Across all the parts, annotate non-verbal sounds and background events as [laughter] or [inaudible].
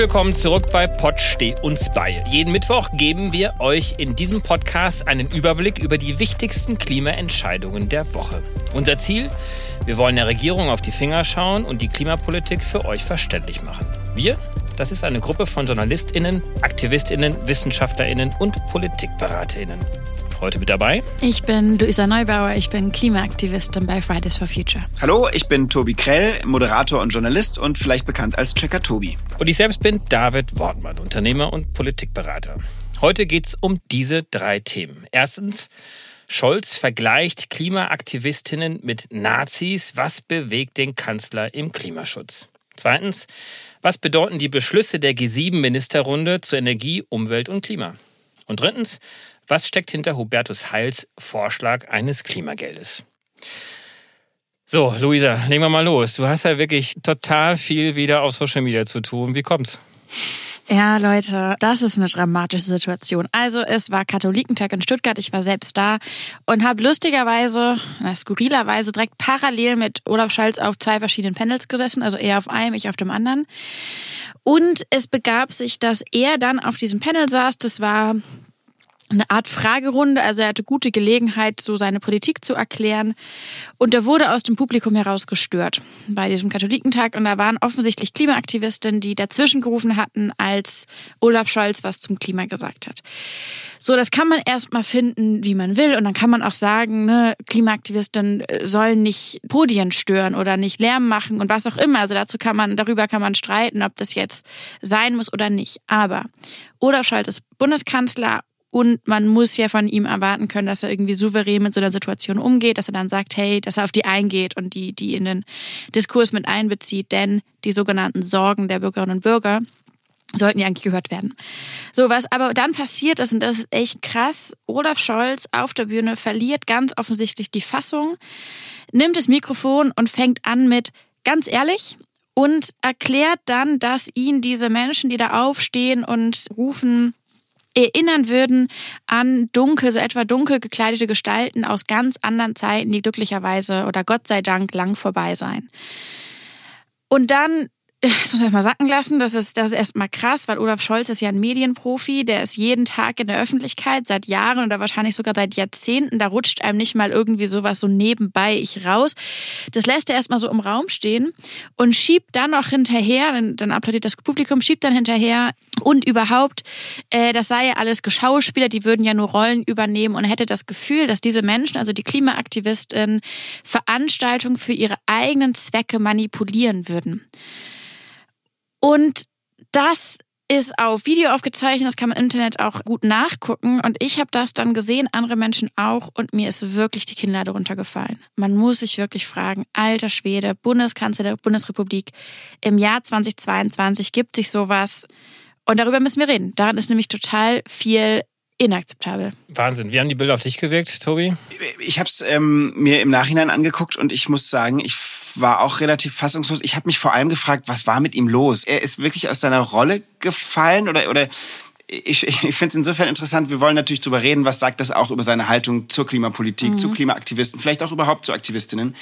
willkommen zurück bei Pott Steh uns bei. Jeden Mittwoch geben wir euch in diesem Podcast einen Überblick über die wichtigsten Klimaentscheidungen der Woche. Unser Ziel? Wir wollen der Regierung auf die Finger schauen und die Klimapolitik für euch verständlich machen. Wir? Das ist eine Gruppe von JournalistInnen, AktivistInnen, WissenschaftlerInnen und PolitikberaterInnen. Heute mit dabei. Ich bin Luisa Neubauer, ich bin Klimaaktivistin bei Fridays for Future. Hallo, ich bin Tobi Krell, Moderator und Journalist und vielleicht bekannt als Checker Tobi. Und ich selbst bin David Wortmann, Unternehmer und Politikberater. Heute geht es um diese drei Themen. Erstens, Scholz vergleicht Klimaaktivistinnen mit Nazis. Was bewegt den Kanzler im Klimaschutz? Zweitens, was bedeuten die Beschlüsse der G7-Ministerrunde zur Energie, Umwelt und Klima? Und drittens, was steckt hinter Hubertus Heils Vorschlag eines Klimageldes? So, Luisa, legen wir mal los. Du hast ja wirklich total viel wieder auf Social Media zu tun. Wie kommt's? Ja, Leute, das ist eine dramatische Situation. Also es war Katholikentag in Stuttgart, ich war selbst da und habe lustigerweise, na, skurrilerweise direkt parallel mit Olaf Scholz auf zwei verschiedenen Panels gesessen, also er auf einem, ich auf dem anderen. Und es begab sich, dass er dann auf diesem Panel saß. Das war eine Art Fragerunde. Also er hatte gute Gelegenheit, so seine Politik zu erklären. Und er wurde aus dem Publikum heraus gestört bei diesem Katholikentag. Und da waren offensichtlich Klimaaktivistinnen, die dazwischen gerufen hatten, als Olaf Scholz was zum Klima gesagt hat. So, das kann man erstmal finden, wie man will. Und dann kann man auch sagen, ne, Klimaaktivisten sollen nicht Podien stören oder nicht Lärm machen und was auch immer. Also dazu kann man, darüber kann man streiten, ob das jetzt sein muss oder nicht. Aber Olaf Scholz ist Bundeskanzler und man muss ja von ihm erwarten können, dass er irgendwie souverän mit so einer Situation umgeht, dass er dann sagt, hey, dass er auf die eingeht und die, die in den Diskurs mit einbezieht. Denn die sogenannten Sorgen der Bürgerinnen und Bürger sollten ja eigentlich gehört werden. So, was aber dann passiert ist, und das ist echt krass, Olaf Scholz auf der Bühne verliert ganz offensichtlich die Fassung, nimmt das Mikrofon und fängt an mit, ganz ehrlich, und erklärt dann, dass ihn diese Menschen, die da aufstehen und rufen, erinnern würden an dunkel, so etwa dunkel gekleidete Gestalten aus ganz anderen Zeiten, die glücklicherweise oder Gott sei Dank lang vorbei sein. Und dann das muss man mal sacken lassen. Das ist, das ist erstmal krass, weil Olaf Scholz ist ja ein Medienprofi. Der ist jeden Tag in der Öffentlichkeit seit Jahren oder wahrscheinlich sogar seit Jahrzehnten. Da rutscht einem nicht mal irgendwie sowas so nebenbei ich raus. Das lässt er erstmal so im Raum stehen und schiebt dann noch hinterher, dann, dann applaudiert das Publikum, schiebt dann hinterher und überhaupt, äh, das sei ja alles Geschauspieler, die würden ja nur Rollen übernehmen und hätte das Gefühl, dass diese Menschen, also die Klimaaktivisten, Veranstaltungen für ihre eigenen Zwecke manipulieren würden. Und das ist auf Video aufgezeichnet, das kann man im Internet auch gut nachgucken. Und ich habe das dann gesehen, andere Menschen auch, und mir ist wirklich die Kinnlade runtergefallen. Man muss sich wirklich fragen, alter Schwede, Bundeskanzler der Bundesrepublik, im Jahr 2022 gibt sich sowas. Und darüber müssen wir reden. Daran ist nämlich total viel inakzeptabel. Wahnsinn. Wie haben die Bilder auf dich gewirkt, Tobi? Ich habe es ähm, mir im Nachhinein angeguckt und ich muss sagen, ich war auch relativ fassungslos. Ich habe mich vor allem gefragt, was war mit ihm los? Er ist wirklich aus seiner Rolle gefallen oder oder ich, ich finde es insofern interessant, wir wollen natürlich darüber reden, was sagt das auch über seine Haltung zur Klimapolitik, mhm. zu Klimaaktivisten, vielleicht auch überhaupt zu Aktivistinnen.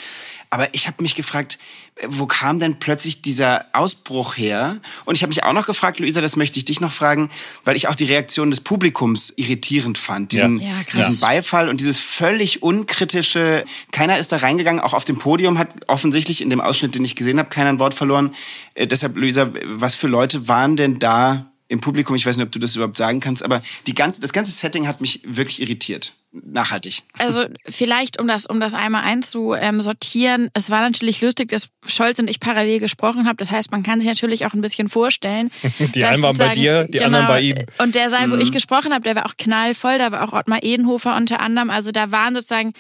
Aber ich habe mich gefragt, wo kam denn plötzlich dieser Ausbruch her? Und ich habe mich auch noch gefragt, Luisa, das möchte ich dich noch fragen, weil ich auch die Reaktion des Publikums irritierend fand. Diesen, ja. Ja, diesen Beifall und dieses völlig unkritische, keiner ist da reingegangen, auch auf dem Podium hat offensichtlich in dem Ausschnitt, den ich gesehen habe, keiner ein Wort verloren. Äh, deshalb, Luisa, was für Leute waren denn da im Publikum, ich weiß nicht, ob du das überhaupt sagen kannst, aber die ganze, das ganze Setting hat mich wirklich irritiert. Nachhaltig. Also vielleicht, um das, um das einmal einzusortieren, es war natürlich lustig, dass Scholz und ich parallel gesprochen haben. Das heißt, man kann sich natürlich auch ein bisschen vorstellen. [laughs] Die einen waren bei dir, die genau, anderen bei ihm. Und der Saal, wo mhm. ich gesprochen habe, der war auch knallvoll, da war auch Ottmar Edenhofer unter anderem. Also da waren sozusagen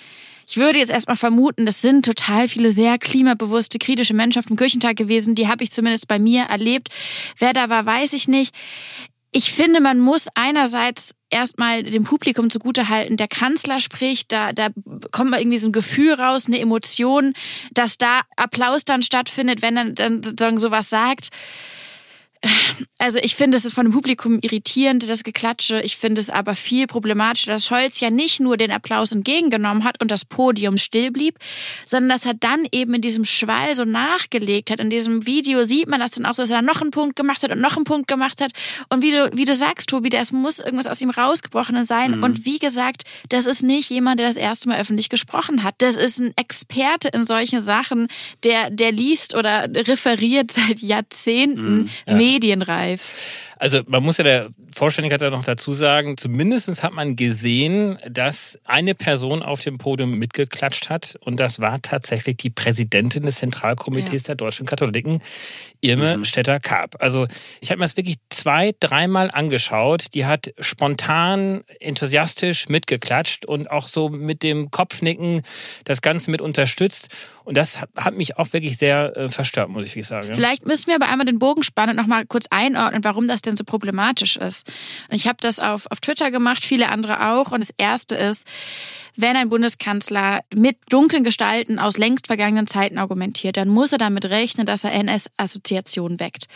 ich würde jetzt erstmal vermuten, das sind total viele sehr klimabewusste, kritische Menschen auf dem Kirchentag gewesen. Die habe ich zumindest bei mir erlebt. Wer da war, weiß ich nicht. Ich finde, man muss einerseits erstmal dem Publikum zugutehalten, der Kanzler spricht, da, da kommt mal irgendwie so ein Gefühl raus, eine Emotion, dass da Applaus dann stattfindet, wenn er dann sozusagen sowas sagt. Also ich finde es ist von dem Publikum irritierend, das Geklatsche. Ich finde es aber viel problematischer, dass Scholz ja nicht nur den Applaus entgegengenommen hat und das Podium still blieb, sondern dass er dann eben in diesem Schwall so nachgelegt hat. In diesem Video sieht man das dann auch, dass er noch einen Punkt gemacht hat und noch einen Punkt gemacht hat. Und wie du, wie du sagst, Tobi, das muss irgendwas aus ihm rausgebrochen sein. Mhm. Und wie gesagt, das ist nicht jemand, der das erste Mal öffentlich gesprochen hat. Das ist ein Experte in solchen Sachen, der, der liest oder referiert seit Jahrzehnten. Mhm, ja medienreif. Also man muss ja der Vollständigkeit noch dazu sagen, zumindest hat man gesehen, dass eine Person auf dem Podium mitgeklatscht hat und das war tatsächlich die Präsidentin des Zentralkomitees ja. der deutschen Katholiken, Irme mhm. Stetter-Karp. Also ich habe mir das wirklich zwei, dreimal angeschaut. Die hat spontan, enthusiastisch mitgeklatscht und auch so mit dem Kopfnicken das Ganze mit unterstützt. Und das hat mich auch wirklich sehr äh, verstört, muss ich sagen. Vielleicht müssen wir aber einmal den Bogen spannen und nochmal kurz einordnen, warum das denn so problematisch ist. Und ich habe das auf, auf Twitter gemacht, viele andere auch. Und das Erste ist, wenn ein Bundeskanzler mit dunklen Gestalten aus längst vergangenen Zeiten argumentiert, dann muss er damit rechnen, dass er NS-Assoziationen weckt.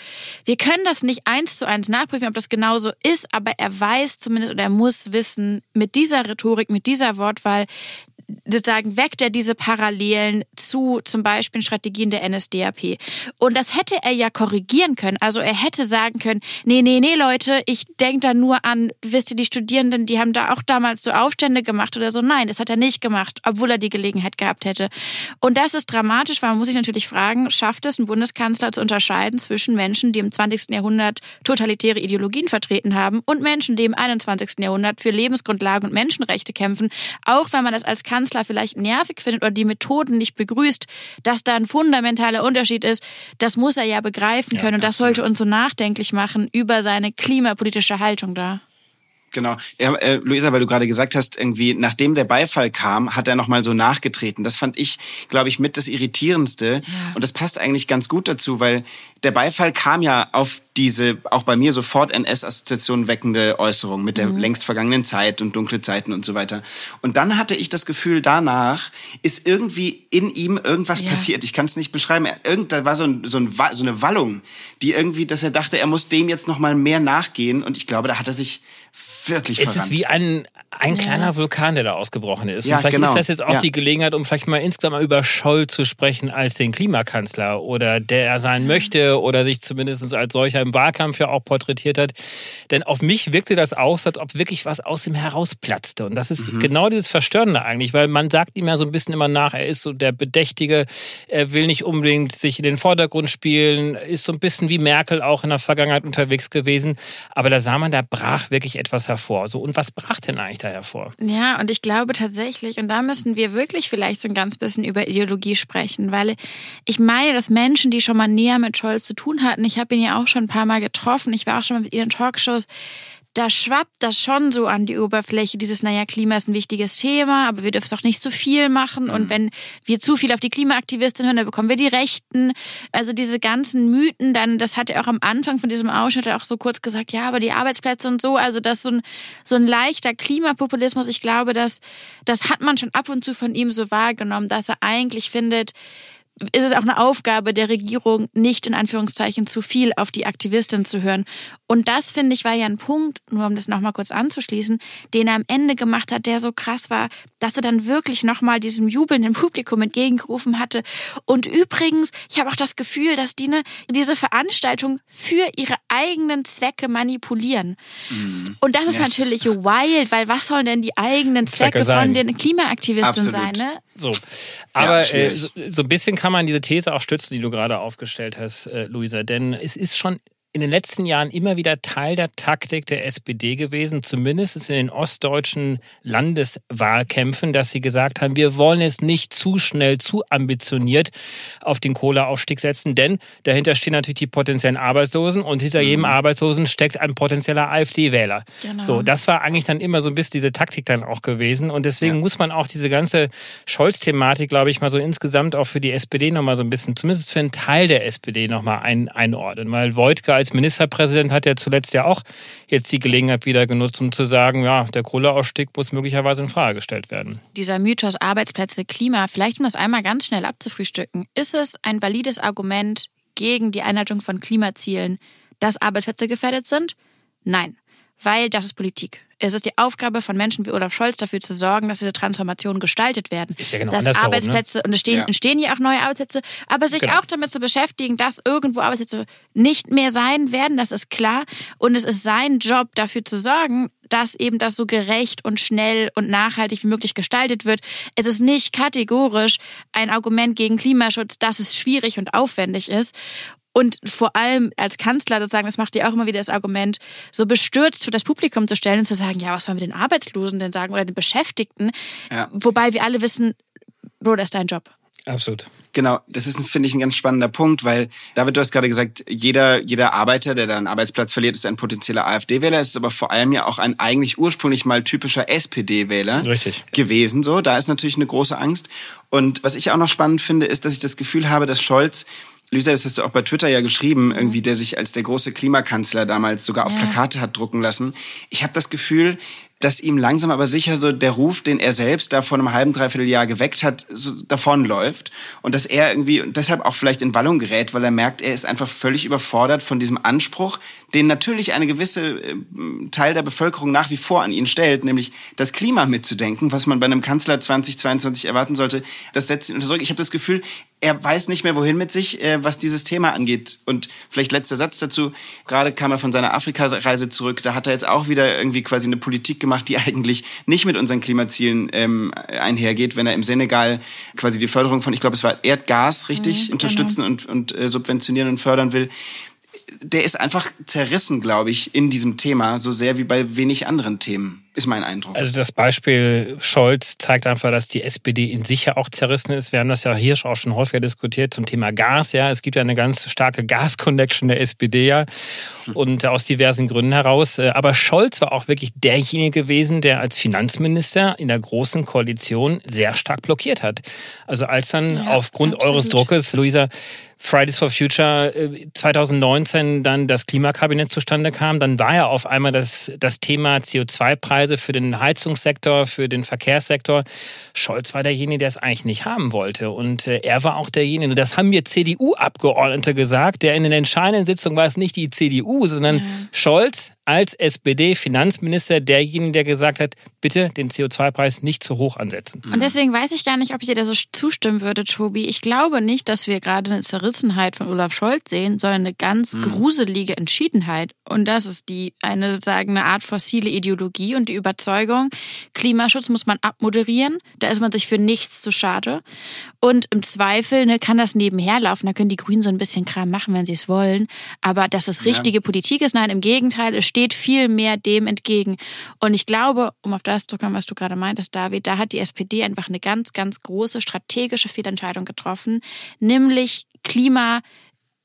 Wir können das nicht eins zu eins nachprüfen, ob das genauso ist, aber er weiß zumindest oder er muss wissen, mit dieser Rhetorik, mit dieser Wortwahl, sozusagen weckt er diese Parallelen zu zum Beispiel Strategien der NSDAP. Und das hätte er ja korrigieren können. Also er hätte sagen können, nee, nee, nee, Leute, ich denke da nur an, wisst ihr, die Studierenden, die haben da auch damals so Aufstände gemacht oder so. Nein, das hat er nicht gemacht, obwohl er die Gelegenheit gehabt hätte. Und das ist dramatisch, weil man muss sich natürlich fragen, schafft es ein Bundeskanzler zu unterscheiden zwischen Menschen, die im 20. Jahrhundert totalitäre Ideologien vertreten haben und Menschen, die im 21. Jahrhundert für Lebensgrundlagen und Menschenrechte kämpfen, auch wenn man das als Kanzler Kanzler vielleicht nervig findet oder die Methoden nicht begrüßt, dass da ein fundamentaler Unterschied ist, das muss er ja begreifen können. Ja, und das sollte uns so nachdenklich machen über seine klimapolitische Haltung da. Genau. Ja, äh, Luisa, weil du gerade gesagt hast, irgendwie, nachdem der Beifall kam, hat er nochmal so nachgetreten. Das fand ich, glaube ich, mit das Irritierendste. Ja. Und das passt eigentlich ganz gut dazu, weil der Beifall kam ja auf diese, auch bei mir sofort NS-Assoziationen weckende Äußerung mit der mhm. längst vergangenen Zeit und dunkle Zeiten und so weiter. Und dann hatte ich das Gefühl, danach ist irgendwie in ihm irgendwas ja. passiert. Ich kann es nicht beschreiben. Irgend, da war so, ein, so, ein, so eine Wallung, die irgendwie, dass er dachte, er muss dem jetzt nochmal mehr nachgehen. Und ich glaube, da hat er sich wirklich es verrannt. ist wie ein, ein ja. kleiner Vulkan, der da ausgebrochen ist. Ja, und vielleicht genau. ist das jetzt auch ja. die Gelegenheit, um vielleicht mal insgesamt mal über Scholl zu sprechen als den Klimakanzler oder der er sein möchte oder sich zumindest als solcher im Wahlkampf ja auch porträtiert hat. Denn auf mich wirkte das aus, als ob wirklich was aus ihm herausplatzte. Und das ist mhm. genau dieses Verstörende eigentlich, weil man sagt ihm ja so ein bisschen immer nach, er ist so der Bedächtige, er will nicht unbedingt sich in den Vordergrund spielen, ist so ein bisschen wie Merkel auch in der Vergangenheit unterwegs gewesen. Aber da sah man, da brach wirklich etwas hervor. So, und was brach denn eigentlich da hervor? Ja, und ich glaube tatsächlich, und da müssen wir wirklich vielleicht so ein ganz bisschen über Ideologie sprechen, weil ich meine, dass Menschen, die schon mal näher mit Scholz zu tun hatten, ich habe ihn ja auch schon ein paar Mal getroffen, ich war auch schon mal mit ihren Talkshows, da schwappt das schon so an die Oberfläche. Dieses, naja, Klima ist ein wichtiges Thema, aber wir dürfen es auch nicht zu viel machen. Und wenn wir zu viel auf die Klimaaktivisten hören, dann bekommen wir die Rechten. Also diese ganzen Mythen, dann, das hat er auch am Anfang von diesem Ausschnitt auch so kurz gesagt, ja, aber die Arbeitsplätze und so, also das ist so ein, so ein leichter Klimapopulismus. Ich glaube, dass, das hat man schon ab und zu von ihm so wahrgenommen, dass er eigentlich findet, ist es auch eine Aufgabe der Regierung, nicht in Anführungszeichen zu viel auf die Aktivistin zu hören. Und das, finde ich, war ja ein Punkt, nur um das nochmal kurz anzuschließen, den er am Ende gemacht hat, der so krass war, dass er dann wirklich nochmal diesem jubelnden Publikum entgegengerufen hatte. Und übrigens, ich habe auch das Gefühl, dass die ne, diese Veranstaltung für ihre eigenen Zwecke manipulieren. Mhm. Und das ist ja. natürlich wild, weil was sollen denn die eigenen Zwecke, von den Klimaaktivisten sein? Ne? So. Aber ja, äh, so, so, ein bisschen kann man diese These auch stützen, die du gerade aufgestellt hast, äh, Luisa. Denn es ist schon in den letzten Jahren immer wieder Teil der Taktik der SPD gewesen, zumindest in den ostdeutschen Landeswahlkämpfen, dass sie gesagt haben, wir wollen es nicht zu schnell, zu ambitioniert auf den Kohleausstieg setzen, denn dahinter stehen natürlich die potenziellen Arbeitslosen und hinter mhm. jedem Arbeitslosen steckt ein potenzieller AfD-Wähler. Genau. So, das war eigentlich dann immer so ein bisschen diese Taktik dann auch gewesen und deswegen ja. muss man auch diese ganze Scholz-Thematik, glaube ich, mal so insgesamt auch für die SPD nochmal so ein bisschen, zumindest für einen Teil der SPD nochmal ein, einordnen, weil Wojtka als Ministerpräsident hat er zuletzt ja auch jetzt die Gelegenheit wieder genutzt, um zu sagen, ja, der Kohleausstieg muss möglicherweise in Frage gestellt werden. Dieser Mythos Arbeitsplätze, Klima, vielleicht um das einmal ganz schnell abzufrühstücken, ist es ein valides Argument gegen die Einhaltung von Klimazielen, dass Arbeitsplätze gefährdet sind? Nein, weil das ist Politik. Es ist die Aufgabe von Menschen wie Olaf Scholz dafür zu sorgen, dass diese Transformationen gestaltet werden. Ist ja genau dass andersherum, Arbeitsplätze, ne? und es stehen, Ja. entstehen ja auch neue Arbeitsplätze, aber sich Genau. auch damit zu beschäftigen, dass irgendwo Arbeitsplätze nicht mehr sein werden, das ist klar. Und es ist sein Job, dafür zu sorgen, dass eben das so gerecht und schnell und nachhaltig wie möglich gestaltet wird. Es ist nicht kategorisch ein Argument gegen Klimaschutz, dass es schwierig und aufwendig ist. Und vor allem als Kanzler, das sagen, das macht ja auch immer wieder das Argument, so bestürzt für das Publikum zu stellen und zu sagen, ja, was sollen wir den Arbeitslosen denn sagen oder den Beschäftigten? Ja. Wobei wir alle wissen, Bro, das ist dein Job. Absolut. Genau, das ist, finde ich, ein ganz spannender Punkt, weil, David, du hast gerade gesagt, jeder, jeder Arbeiter, der da einen Arbeitsplatz verliert, ist ein potenzieller AfD-Wähler. Es ist aber vor allem ja auch ein eigentlich ursprünglich mal typischer SPD-Wähler gewesen. So, da ist natürlich eine große Angst. Und was ich auch noch spannend finde, ist, dass ich das Gefühl habe, dass Scholz Lisa, das hast du auch bei Twitter ja geschrieben, irgendwie, der sich als der große Klimakanzler damals sogar auf Ja. Plakate hat drucken lassen. Ich habe das Gefühl, dass ihm langsam aber sicher so der Ruf, den er selbst da vor einem halben, dreiviertel Jahr geweckt hat, so davonläuft. Und dass er irgendwie und deshalb auch vielleicht in Wallung gerät, weil er merkt, er ist einfach völlig überfordert von diesem Anspruch, den natürlich eine gewisse äh, Teil der Bevölkerung nach wie vor an ihn stellt, nämlich das Klima mitzudenken, was man bei einem Kanzler 2022 erwarten sollte. Das setzt ihn unter Druck. Ich habe das Gefühl, er weiß nicht mehr, wohin mit sich, äh, was dieses Thema angeht. Und vielleicht letzter Satz dazu. Gerade kam er von seiner Afrika-Reise zurück. Da hat er jetzt auch wieder irgendwie quasi eine Politik gemacht, die eigentlich nicht mit unseren Klimazielen ähm, einhergeht, wenn er im Senegal quasi die Förderung von, ich glaube, es war Erdgas, richtig, unterstützen und, und äh, subventionieren und fördern will. Der ist einfach zerrissen, glaube ich, in diesem Thema, so sehr wie bei wenig anderen Themen, ist mein Eindruck. Also das Beispiel Scholz zeigt einfach, dass die SPD in sich ja auch zerrissen ist. Wir haben das ja hier auch schon häufiger diskutiert zum Thema Gas. Ja, es gibt ja eine ganz starke Gas-Connection der SPD ja und aus diversen Gründen heraus. Aber Scholz war auch wirklich derjenige gewesen, der als Finanzminister in der großen Koalition sehr stark blockiert hat. Also als dann Ja, aufgrund absolut. eures Druckes, Luisa, Fridays for Future äh, 2019 dann das Klimakabinett zustande kam, dann war ja auf einmal das, das Thema CO2-Preise für den Heizungssektor, für den Verkehrssektor. Scholz war derjenige, der es eigentlich nicht haben wollte. Und äh, er war auch derjenige, und das haben mir CDU-Abgeordnete gesagt, der in den entscheidenden Sitzungen war es nicht die CDU, sondern Scholz als SPD-Finanzminister derjenige, der gesagt hat, bitte den CO2-Preis nicht zu hoch ansetzen. Und deswegen weiß ich gar nicht, ob ich dir da so zustimmen würde, Tobi. Ich glaube nicht, dass wir gerade eine Zerrissenheit von Olaf Scholz sehen, sondern eine ganz gruselige Entschiedenheit. Und das ist die eine sagen eine Art fossile Ideologie und die Überzeugung, Klimaschutz muss man abmoderieren. Da ist man sich für nichts zu schade. Und im Zweifel ne, kann das nebenher laufen. Da können die Grünen so ein bisschen Kram machen, wenn sie es wollen. Aber dass es richtige Politik ist, nein, im Gegenteil, es steht viel mehr dem entgegen. Und ich glaube, um auf das zu kommen, was du gerade meintest, David, da hat die SPD einfach eine ganz, ganz große strategische Fehlentscheidung getroffen, nämlich Klima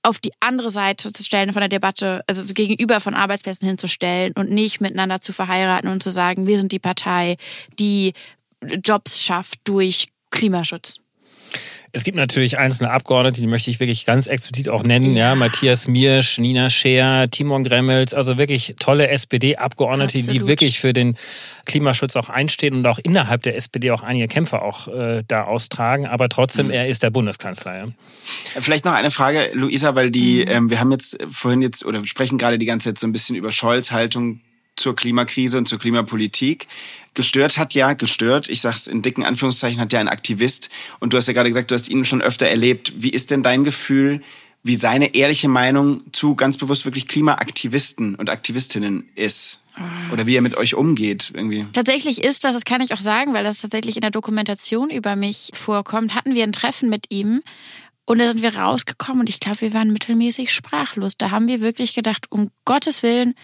auf die andere Seite zu stellen von der Debatte, also gegenüber von Arbeitsplätzen hinzustellen und nicht miteinander zu verheiraten und zu sagen, wir sind die Partei, die Jobs schafft durch Klimaschutz. Es gibt natürlich einzelne Abgeordnete, die möchte ich wirklich ganz explizit auch nennen. Ja, Matthias Miersch, Nina Scheer, Timon Gremmels, also wirklich tolle SPD-Abgeordnete, die wirklich für den Klimaschutz auch einstehen und auch innerhalb der SPD auch einige Kämpfe auch äh, da austragen. Aber trotzdem, er ist der Bundeskanzler. Ja. Vielleicht noch eine Frage, Luisa, weil die, ähm, wir haben jetzt vorhin jetzt oder wir sprechen gerade die ganze Zeit so ein bisschen über Scholz Haltung zur Klimakrise und zur Klimapolitik. Gestört hat ja, gestört, ich sag's in dicken Anführungszeichen, hat ja ein Aktivist. Und du hast ja gerade gesagt, du hast ihn schon öfter erlebt. Wie ist denn dein Gefühl, wie seine ehrliche Meinung zu ganz bewusst wirklich Klimaaktivisten und Aktivistinnen ist? Oder wie er mit euch umgeht, irgendwie? Tatsächlich ist das, das kann ich auch sagen, weil das tatsächlich in der Dokumentation über mich vorkommt, hatten wir ein Treffen mit ihm und da sind wir rausgekommen und ich glaube, wir waren mittelmäßig sprachlos. Da haben wir wirklich gedacht, um Gottes Willen,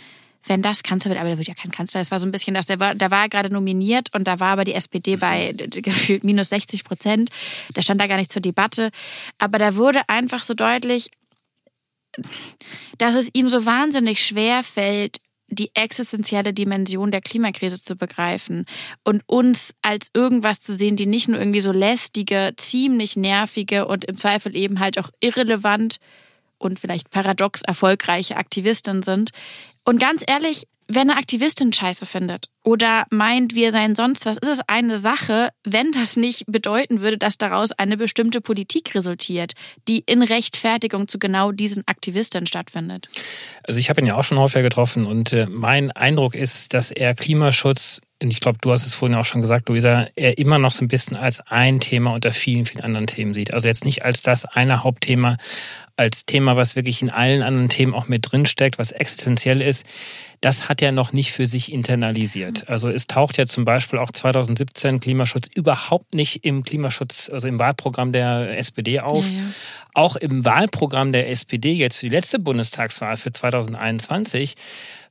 wenn das Kanzler wird, aber der wird ja kein Kanzler. Es war so ein bisschen das, der war, da war er gerade nominiert und da war aber die SPD bei gefühlt minus 60 Prozent. Da stand da gar nicht zur Debatte. Aber da wurde einfach so deutlich, dass es ihm so wahnsinnig schwer fällt, die existenzielle Dimension der Klimakrise zu begreifen und uns als irgendwas zu sehen, die nicht nur irgendwie so lästige, ziemlich nervige und im Zweifel eben halt auch irrelevant und vielleicht paradox erfolgreiche Aktivistin sind. Und ganz ehrlich, wenn eine Aktivistin Scheiße findet oder meint, wir seien sonst was, ist es eine Sache, wenn das nicht bedeuten würde, dass daraus eine bestimmte Politik resultiert, die in Rechtfertigung zu genau diesen Aktivistinnen stattfindet. Also ich habe ihn ja auch schon häufiger getroffen und äh, mein Eindruck ist, dass er Klimaschutz ich glaube, du hast es vorhin auch schon gesagt, Luisa, er immer noch so ein bisschen als ein Thema unter vielen, vielen anderen Themen sieht. Also jetzt nicht als das eine Hauptthema, als Thema, was wirklich in allen anderen Themen auch mit drinsteckt, was existenziell ist. Das hat er noch nicht für sich internalisiert. Also es taucht ja zum Beispiel auch 2017 Klimaschutz überhaupt nicht im Klimaschutz, also im Wahlprogramm der SPD auf. Ja, ja. Auch im Wahlprogramm der SPD jetzt für die letzte Bundestagswahl für 2021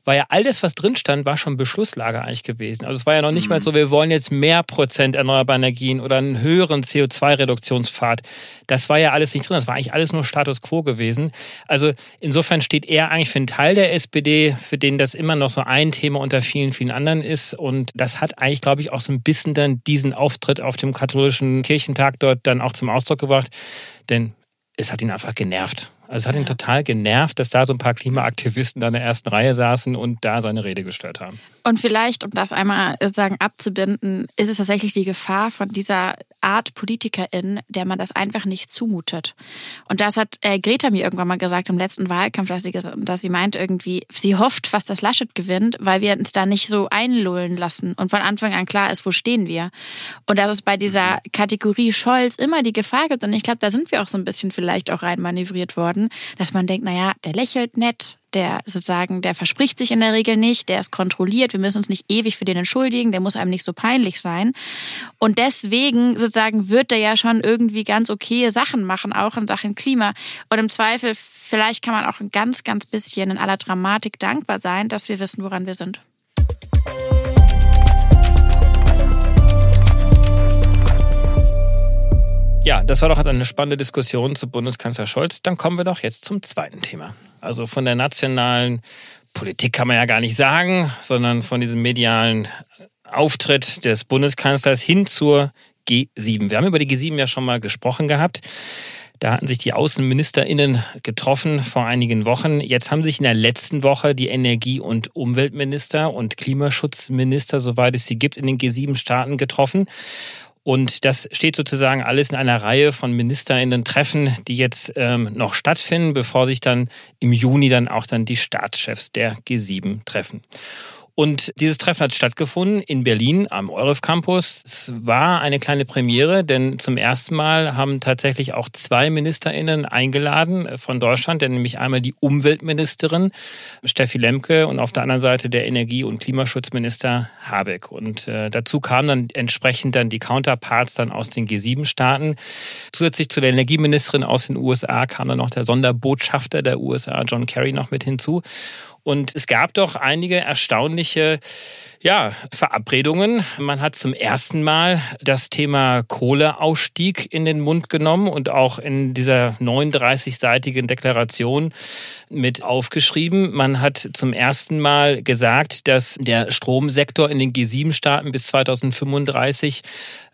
war ja alles, was drin stand, war schon Beschlusslage eigentlich gewesen. Also es war ja noch nicht mal so, wir wollen jetzt mehr Prozent erneuerbare Energien oder einen höheren CO2-Reduktionspfad. Das war ja alles nicht drin. Das war eigentlich alles nur Status quo gewesen. Also insofern steht er eigentlich für einen Teil der SPD, für den das immer noch so ein Thema unter vielen, vielen anderen ist. Und das hat eigentlich, glaube ich, auch so ein bisschen dann diesen Auftritt auf dem katholischen Kirchentag dort dann auch zum Ausdruck gebracht. Denn es hat ihn einfach genervt. Also es hat ihn total genervt, dass da so ein paar Klimaaktivisten da in der ersten Reihe saßen und da seine Rede gestört haben. Und vielleicht, um das einmal sozusagen abzubinden, ist es tatsächlich die Gefahr von dieser Art Politikerin, der man das einfach nicht zumutet. Und das hat äh, Greta mir irgendwann mal gesagt im letzten Wahlkampf, dass sie, dass sie meint irgendwie, sie hofft fast, dass Laschet gewinnt, weil wir uns da nicht so einlullen lassen und von Anfang an klar ist, wo stehen wir. Und dass es bei dieser Kategorie Scholz immer die Gefahr gibt, und ich glaube, da sind wir auch so ein bisschen vielleicht auch rein manövriert worden, dass man denkt, naja, der lächelt nett, der sozusagen, der verspricht sich in der Regel nicht, der ist kontrolliert, wir müssen uns nicht ewig für den entschuldigen, der muss einem nicht so peinlich sein. Und deswegen sozusagen wird der ja schon irgendwie ganz okaye Sachen machen, auch in Sachen Klima. Und im Zweifel, vielleicht kann man auch ein ganz, ganz bisschen in aller Dramatik dankbar sein, dass wir wissen, woran wir sind. Ja, das war doch eine spannende Diskussion zu Bundeskanzler Scholz. Dann kommen wir doch jetzt zum zweiten Thema. Also von der nationalen Politik kann man ja gar nicht sagen, sondern von diesem medialen Auftritt des Bundeskanzlers hin zur G7. Wir haben über die G7 ja schon mal gesprochen gehabt. Da hatten sich die AußenministerInnen getroffen vor einigen Wochen. Jetzt haben sich in der letzten Woche die Energie- und Umweltminister und Klimaschutzminister, soweit es sie gibt, in den G7-Staaten getroffen. Und das steht sozusagen alles in einer Reihe von MinisterInnen-Treffen, die jetzt ähm, noch stattfinden, bevor sich dann im Juni dann auch dann die Staatschefs der G7 treffen. Und dieses Treffen hat stattgefunden in Berlin am EUREF Campus. Es war eine kleine Premiere, denn zum ersten Mal haben tatsächlich auch zwei MinisterInnen eingeladen von Deutschland, denn nämlich einmal die Umweltministerin Steffi Lemke und auf der anderen Seite der Energie- und Klimaschutzminister Habeck. Und äh, dazu kamen dann entsprechend dann die Counterparts dann aus den G7-Staaten. Zusätzlich zu der Energieministerin aus den USA kam dann noch der Sonderbotschafter der USA, John Kerry, noch mit hinzu. Und es gab doch einige erstaunliche ja, Verabredungen. Man hat zum ersten Mal das Thema Kohleausstieg in den Mund genommen und auch in dieser 39-seitigen Deklaration mit aufgeschrieben. Man hat zum ersten Mal gesagt, dass der Stromsektor in den G7-Staaten bis 2035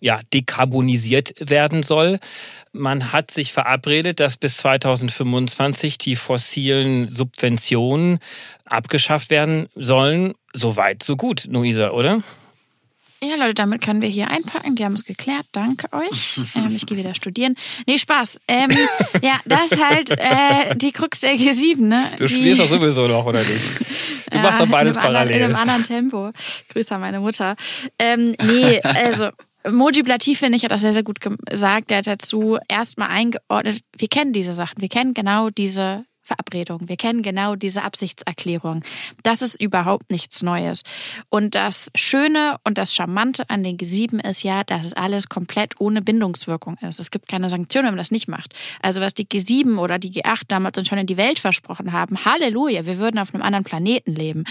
ja, dekarbonisiert werden soll. Man hat sich verabredet, dass bis 2025 die fossilen Subventionen abgeschafft werden sollen. So weit, so gut, Luisa, oder? Ja, Leute, damit können wir hier einpacken. Die haben es geklärt. Danke euch. [laughs] Ähm, ich gehe wieder studieren. Nee, Spaß. Ähm, ja, das ist halt äh, die Krux der G7, ne? Du die, studierst doch sowieso noch, oder nicht? [laughs] Du ja, machst doch beides in parallel. Anderen, in einem anderen Tempo. Grüße an meine Mutter. Ähm, nee, also Moji Latif, finde ich, hat das sehr, sehr gut gesagt. Der hat dazu erstmal eingeordnet, wir kennen diese Sachen, wir kennen genau diese Verabredung. Wir kennen genau diese Absichtserklärung. Das ist überhaupt nichts Neues. Und das Schöne und das Charmante an den G7 ist ja, dass es alles komplett ohne Bindungswirkung ist. Es gibt keine Sanktionen, wenn man das nicht macht. Also was die G7 oder die G8 damals uns schon in die Welt versprochen haben, Halleluja, wir würden auf einem anderen Planeten leben.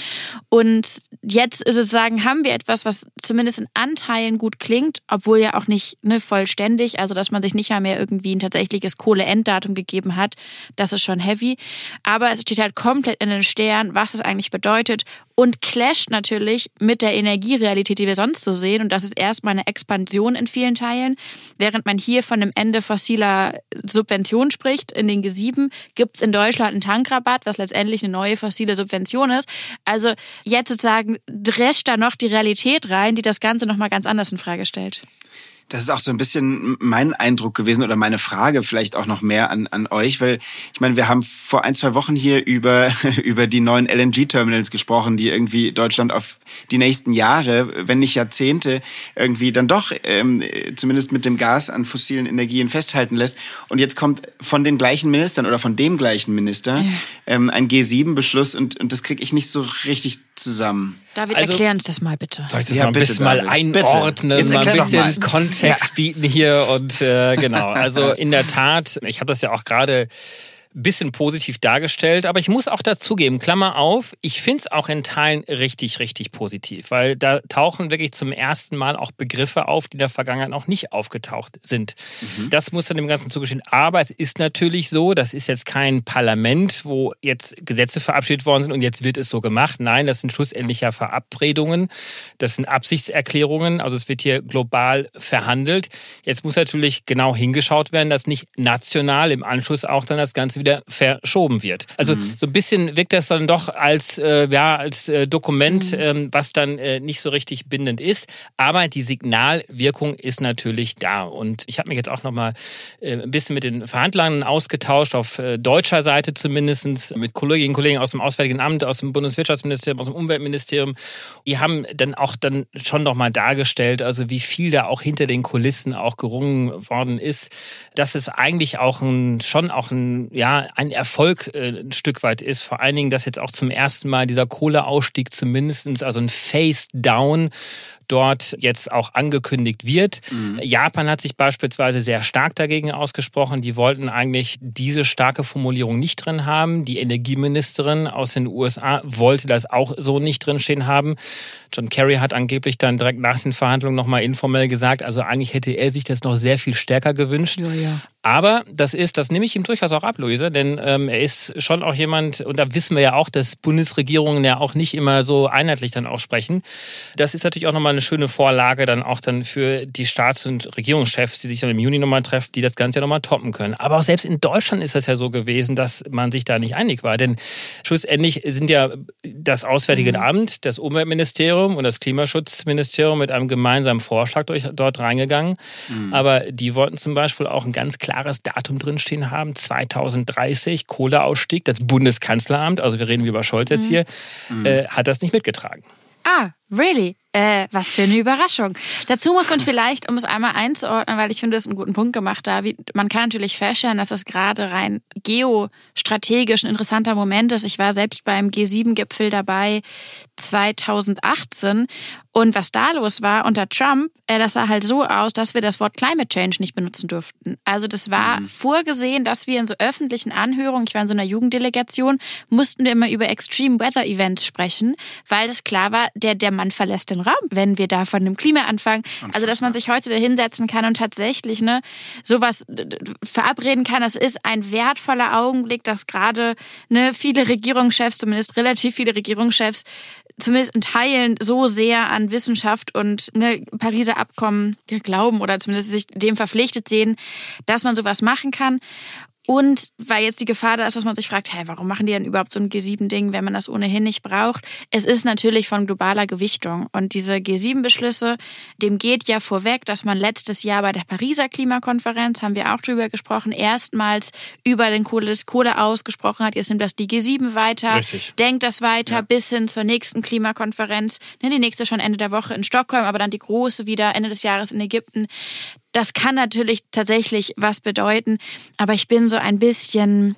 Und jetzt ist es sagen, haben wir etwas, was zumindest in Anteilen gut klingt, obwohl ja auch nicht ne, vollständig, also dass man sich nicht mehr irgendwie ein tatsächliches Kohleenddatum gegeben hat. Das ist schon heavy. Aber es steht halt komplett in den Sternen, was es eigentlich bedeutet und clasht natürlich mit der Energierealität, die wir sonst so sehen. Und das ist erstmal eine Expansion in vielen Teilen. Während man hier von einem Ende fossiler Subvention spricht, in den G7 gibt es in Deutschland einen Tankrabatt, was letztendlich eine neue fossile Subvention ist. Also jetzt sozusagen drescht da noch die Realität rein, die das Ganze nochmal ganz anders in Frage stellt. Das ist auch so ein bisschen mein Eindruck gewesen oder meine Frage vielleicht auch noch mehr an, an euch, weil ich meine, wir haben vor ein, zwei Wochen hier über, [laughs] über die neuen LNG-Terminals gesprochen, die irgendwie Deutschland auf die nächsten Jahre, wenn nicht Jahrzehnte, irgendwie dann doch ähm, zumindest mit dem Gas an fossilen Energien festhalten lässt. Und jetzt kommt von den gleichen Ministern oder von dem gleichen Minister ja. ähm, ein G7-Beschluss und, und das kriege ich nicht so richtig zusammen. David, also, erklär uns das mal bitte. Soll ich das ja, mal ein bisschen mal einordnen, mal ein bisschen mal. Kontext ja. bieten hier und äh, genau. Also in der Tat, ich habe das ja auch gerade bisschen positiv dargestellt. Aber ich muss auch dazugeben, Klammer auf, ich finde es auch in Teilen richtig, richtig positiv, weil da tauchen wirklich zum ersten Mal auch Begriffe auf, die in der Vergangenheit noch nicht aufgetaucht sind. Mhm. Das muss dann dem Ganzen zugestehen. Aber es ist natürlich so, das ist jetzt kein Parlament, wo jetzt Gesetze verabschiedet worden sind und jetzt wird es so gemacht. Nein, das sind schlussendlich ja Verabredungen, das sind Absichtserklärungen, also es wird hier global verhandelt. Jetzt muss natürlich genau hingeschaut werden, dass nicht national im Anschluss auch dann das Ganze wieder wieder verschoben wird. Also mhm. so ein bisschen wirkt das dann doch als, äh, ja, als äh, Dokument, mhm. ähm, was dann äh, nicht so richtig bindend ist. Aber die Signalwirkung ist natürlich da. Und ich habe mich jetzt auch nochmal äh, ein bisschen mit den Verhandlern ausgetauscht, auf äh, deutscher Seite zumindest, mit Kolleginnen und Kollegen aus dem Auswärtigen Amt, aus dem Bundeswirtschaftsministerium, aus dem Umweltministerium. Die haben dann auch dann schon nochmal dargestellt, also wie viel da auch hinter den Kulissen auch gerungen worden ist, dass es eigentlich auch ein, schon auch ein, ja, ein Erfolg äh, ein Stück weit ist. Vor allen Dingen, dass jetzt auch zum ersten Mal dieser Kohleausstieg zumindestens also ein Face-Down dort jetzt auch angekündigt wird. Mhm. Japan hat sich beispielsweise sehr stark dagegen ausgesprochen. Die wollten eigentlich diese starke Formulierung nicht drin haben. Die Energieministerin aus den USA wollte das auch so nicht drin stehen haben. John Kerry hat angeblich dann direkt nach den Verhandlungen nochmal informell gesagt, also eigentlich hätte er sich das noch sehr viel stärker gewünscht. Ja, ja. Aber das ist, das nehme ich ihm durchaus auch ab, Luise, denn ähm, er ist schon auch jemand, und da wissen wir ja auch, dass Bundesregierungen ja auch nicht immer so einheitlich dann auch sprechen. Das ist natürlich auch nochmal eine schöne Vorlage dann auch dann für die Staats- und Regierungschefs, die sich dann im Juni nochmal treffen, die das Ganze ja nochmal toppen können. Aber auch selbst in Deutschland ist das ja so gewesen, dass man sich da nicht einig war. Denn schlussendlich sind ja das Auswärtige mhm. Amt, das Umweltministerium und das Klimaschutzministerium mit einem gemeinsamen Vorschlag durch, dort reingegangen. Mhm. Aber die wollten zum Beispiel auch ein ganz klares Datum drinstehen haben, 2030, Kohleausstieg. Das Bundeskanzleramt, also wir reden wie über Scholz jetzt mhm. hier, mhm. äh, hat das nicht mitgetragen. Ah, really? Äh, was für eine Überraschung. Dazu muss man vielleicht, um es einmal einzuordnen, weil ich finde, du hast einen guten Punkt gemacht, David. Man kann natürlich feststellen, dass das gerade rein geostrategisch ein interessanter Moment ist. Ich war selbst beim G7-Gipfel dabei 2018 und was da los war unter Trump, äh, das sah halt so aus, dass wir das Wort Climate Change nicht benutzen durften. Also das war mhm. vorgesehen, dass wir in so öffentlichen Anhörungen, ich war in so einer Jugenddelegation, mussten wir immer über Extreme Weather Events sprechen, weil es klar war, der, der Mann verlässt den Raum, wenn wir da von dem Klima anfangen. Also dass man sich heute da hinsetzen kann und tatsächlich ne, sowas verabreden kann, das ist ein wertvoller Augenblick, dass gerade ne, viele Regierungschefs, zumindest relativ viele Regierungschefs, zumindest in Teilen so sehr an Wissenschaft und ne, Pariser Abkommen glauben oder zumindest sich dem verpflichtet sehen, dass man sowas machen kann. Und weil jetzt die Gefahr da ist, dass man sich fragt, hey, warum machen die denn überhaupt so ein G7-Ding, wenn man das ohnehin nicht braucht? Es ist natürlich von globaler Gewichtung. Und diese G7-Beschlüsse, dem geht ja vorweg, dass man letztes Jahr bei der Pariser Klimakonferenz, haben wir auch drüber gesprochen, erstmals über den Kohle, das Kohle ausgesprochen hat. Jetzt nimmt das die G7 weiter, Richtig. denkt das weiter ja. bis hin zur nächsten Klimakonferenz. Ne, die nächste schon Ende der Woche in Stockholm, aber dann die große wieder Ende des Jahres in Ägypten. Das kann natürlich tatsächlich was bedeuten, aber ich bin so ein bisschen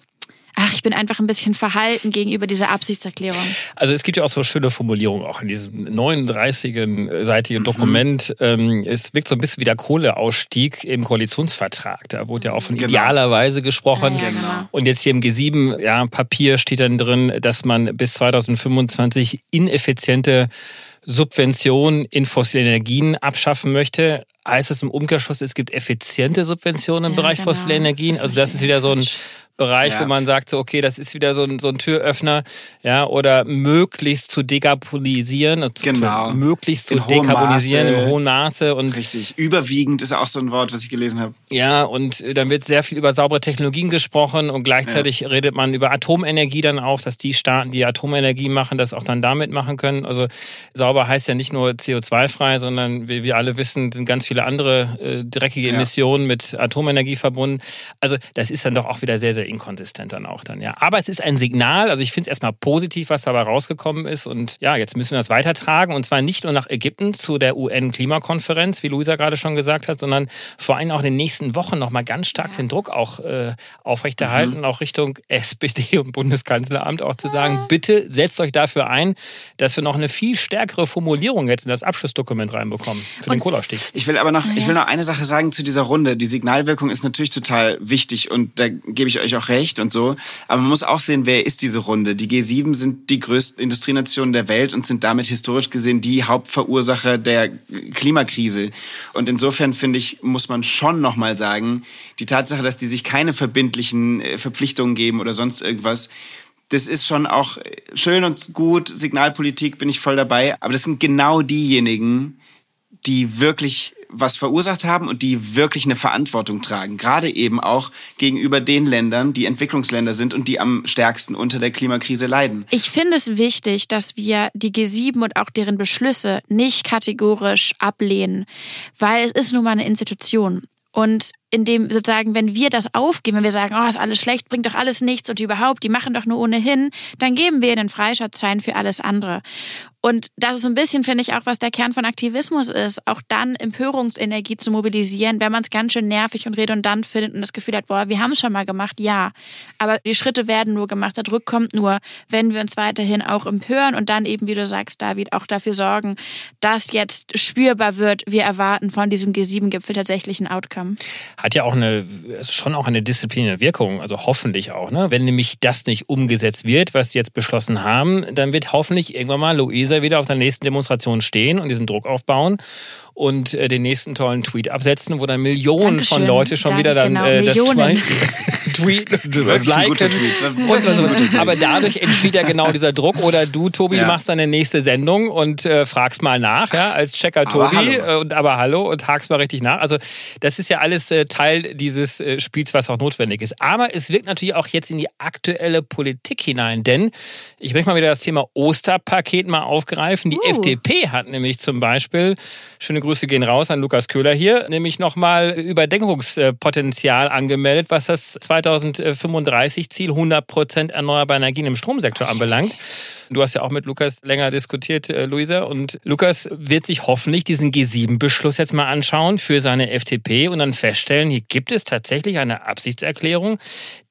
Ach, ich bin einfach ein bisschen verhalten gegenüber dieser Absichtserklärung. Also es gibt ja auch so schöne Formulierungen auch in diesem 39-seitigen Dokument. Mhm. Es wirkt so ein bisschen wie der Kohleausstieg im Koalitionsvertrag. Da wurde ja auch von genau. idealerweise gesprochen. Ja, ja, genau. Und jetzt hier im G7-Papier ja, steht dann drin, dass man bis 2025 ineffiziente Subventionen in fossile Energien abschaffen möchte, heißt es im Umkehrschluss, es gibt effiziente Subventionen im ja, Bereich genau. fossile Energien. Also das ist wieder so ein Bereich, Ja. wo man sagt, so, okay, das ist wieder so ein, so ein Türöffner, ja, oder möglichst zu dekarbonisieren, Genau. zu, möglichst zu dekarbonisieren im hohen Maße und Richtig. Überwiegend ist auch so ein Wort, was ich gelesen habe. ja, und äh, dann wird sehr viel über saubere Technologien gesprochen und gleichzeitig redet man über Atomenergie dann auch, dass die Staaten, die Atomenergie machen, das auch dann damit machen können. Also sauber heißt ja nicht nur CO2-frei, sondern wie wir alle wissen, sind ganz viele andere äh, dreckige Ja. Emissionen mit Atomenergie verbunden. Also das ist dann doch auch wieder sehr, sehr inkonsistent dann auch dann, ja. Aber es ist ein Signal, also ich finde es erstmal positiv, was dabei rausgekommen ist. Und ja, jetzt müssen wir das weitertragen. Und zwar nicht nur nach Ägypten zu der UN-Klimakonferenz, wie Luisa gerade schon gesagt hat, sondern vor allem auch in den nächsten Wochen nochmal ganz stark den Druck auch äh, aufrechterhalten, auch Richtung SPD und Bundeskanzleramt auch zu sagen, bitte setzt euch dafür ein, dass wir noch eine viel stärkere Formulierung jetzt in das Abschlussdokument reinbekommen für den Und- Kohleausstieg. Ich will aber noch, ich will noch eine Sache sagen zu dieser Runde. Die Signalwirkung ist natürlich total wichtig. Und da gebe ich euch auch recht und so. Aber man muss auch sehen, wer ist diese Runde? Die G7 sind die größten Industrienationen der Welt und sind damit historisch gesehen die Hauptverursacher der Klimakrise. Und insofern finde ich, muss man schon nochmal sagen, die Tatsache, dass die sich keine verbindlichen äh, Verpflichtungen geben oder sonst irgendwas, das ist schon auch schön und gut. Signalpolitik bin ich voll dabei. Aber das sind genau diejenigen, die wirklich was verursacht haben und die wirklich eine Verantwortung tragen. Gerade eben auch gegenüber den Ländern, die Entwicklungsländer sind und die am stärksten unter der Klimakrise leiden. Ich finde es wichtig, dass wir die G7 und auch deren Beschlüsse nicht kategorisch ablehnen, weil es ist nun mal eine Institution. Und indem sozusagen, wenn wir das aufgeben, wenn wir sagen, oh, ist alles schlecht, bringt doch alles nichts und überhaupt, die machen doch nur ohnehin, dann geben wir ihnen einen Freischatz für alles andere. Und das ist so ein bisschen, finde ich, auch, was der Kern von Aktivismus ist, auch dann Empörungsenergie zu mobilisieren, wenn man es ganz schön nervig und redundant findet und das Gefühl hat, boah, wir haben es schon mal gemacht, ja. Aber die Schritte werden nur gemacht, der Druck kommt nur, wenn wir uns weiterhin auch empören und dann eben, wie du sagst, David, auch dafür sorgen, dass jetzt spürbar wird, wir erwarten von diesem G7-Gipfel tatsächlich ein Outcome. Hat ja auch eine, schon auch eine disziplinäre Wirkung, also hoffentlich auch. Ne? Wenn nämlich das nicht umgesetzt wird, was sie jetzt beschlossen haben, dann wird hoffentlich irgendwann mal Luisa wieder auf der nächsten Demonstration stehen und diesen Druck aufbauen und äh, den nächsten tollen Tweet absetzen, wo dann Millionen Dankeschön. von Leute schon Danke, wieder dann genau, äh, das Millionen. [laughs] Tweet Wirklich ein guter liken und immer. Aber dadurch entsteht ja genau dieser Druck. Oder du, Tobi, Ja. machst deine nächste Sendung und äh, fragst mal nach, ja, als Checker Aber Tobi hallo. äh, und aber hallo und hakst mal richtig nach. Also das ist ja alles äh, Teil dieses äh, Spiels, was auch notwendig ist. Aber es wirkt natürlich auch jetzt in die aktuelle Politik hinein, denn ich möchte mal wieder das Thema Osterpaket mal aufgreifen. Die Uh. FDP hat nämlich zum Beispiel, schöne Grüße gehen raus an Lukas Köhler hier, nämlich nochmal Überdeckungspotenzial angemeldet, was das 2035 Ziel 100% erneuerbare Energien im Stromsektor anbelangt. Du hast ja auch mit Lukas länger diskutiert, äh, Luisa. Und Lukas wird sich hoffentlich diesen G7-Beschluss jetzt mal anschauen für seine FDP und dann feststellen, hier gibt es tatsächlich eine Absichtserklärung,